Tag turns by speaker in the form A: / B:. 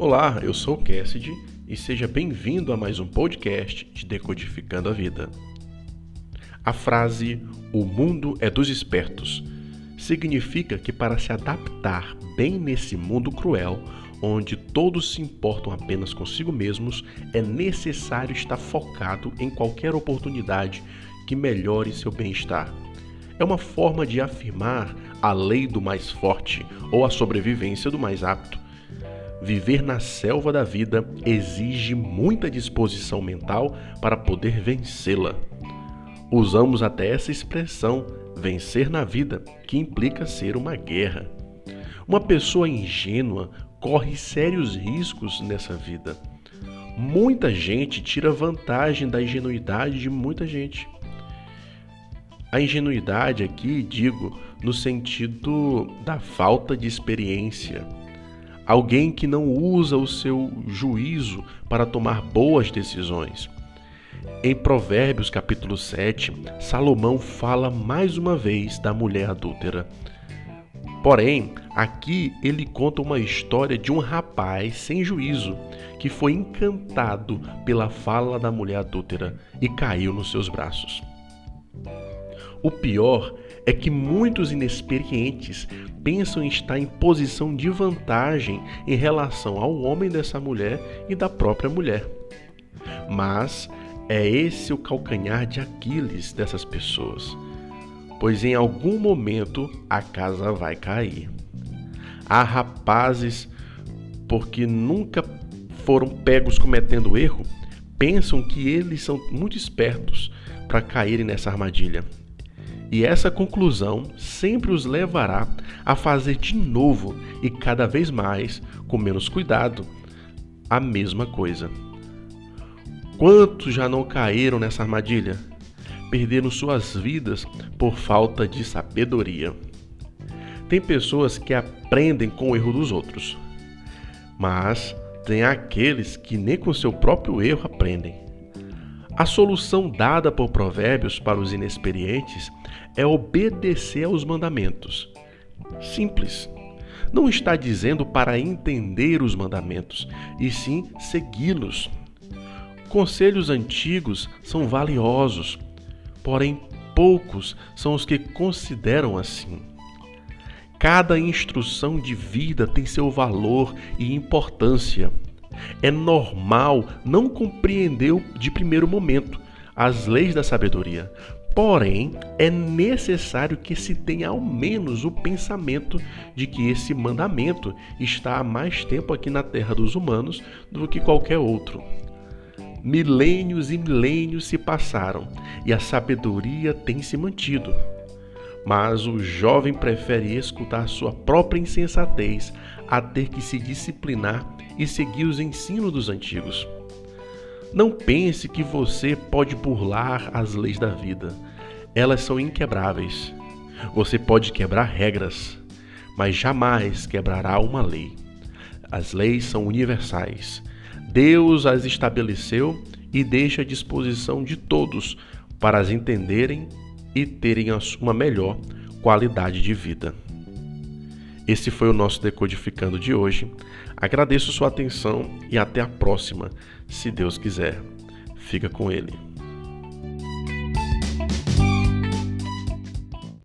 A: Olá, eu sou o Cassidy e seja bem-vindo a mais um podcast de Decodificando a Vida. A frase O mundo é dos espertos significa que para se adaptar bem nesse mundo cruel, onde todos se importam apenas consigo mesmos, é necessário estar focado em qualquer oportunidade que melhore seu bem-estar. É uma forma de afirmar a lei do mais forte ou a sobrevivência do mais apto. Viver na selva da vida exige muita disposição mental para poder vencê-la. Usamos até essa expressão, vencer na vida, que implica ser uma guerra. Uma pessoa ingênua corre sérios riscos nessa vida. Muita gente tira vantagem da ingenuidade de muita gente. A ingenuidade aqui, digo, no sentido da falta de experiência alguém que não usa o seu juízo para tomar boas decisões. Em Provérbios capítulo 7, Salomão fala mais uma vez da mulher adúltera. Porém, aqui ele conta uma história de um rapaz sem juízo que foi encantado pela fala da mulher adúltera e caiu nos seus braços. O pior é que muitos inexperientes pensam em estar em posição de vantagem em relação ao homem dessa mulher e da própria mulher. Mas é esse o calcanhar de Aquiles dessas pessoas, pois em algum momento a casa vai cair. Há rapazes, porque nunca foram pegos cometendo erro, pensam que eles são muito espertos para caírem nessa armadilha. E essa conclusão sempre os levará a fazer de novo e cada vez mais, com menos cuidado, a mesma coisa. Quantos já não caíram nessa armadilha? Perderam suas vidas por falta de sabedoria. Tem pessoas que aprendem com o erro dos outros, mas tem aqueles que nem com seu próprio erro aprendem. A solução dada por Provérbios para os inexperientes é obedecer aos mandamentos. Simples. Não está dizendo para entender os mandamentos, e sim segui-los. Conselhos antigos são valiosos, porém poucos são os que consideram assim. Cada instrução de vida tem seu valor e importância. É normal não compreender de primeiro momento as leis da sabedoria. Porém, é necessário que se tenha ao menos o pensamento de que esse mandamento está há mais tempo aqui na terra dos humanos do que qualquer outro. Milênios e milênios se passaram e a sabedoria tem se mantido. Mas o jovem prefere escutar sua própria insensatez a ter que se disciplinar e seguir os ensinos dos antigos. Não pense que você pode burlar as leis da vida. Elas são inquebráveis. Você pode quebrar regras, mas jamais quebrará uma lei. As leis são universais. Deus as estabeleceu e deixa à disposição de todos para as entenderem e terem uma melhor qualidade de vida. Esse foi o nosso Decodificando de hoje. Agradeço sua atenção e até a próxima, se Deus quiser. Fica com Ele.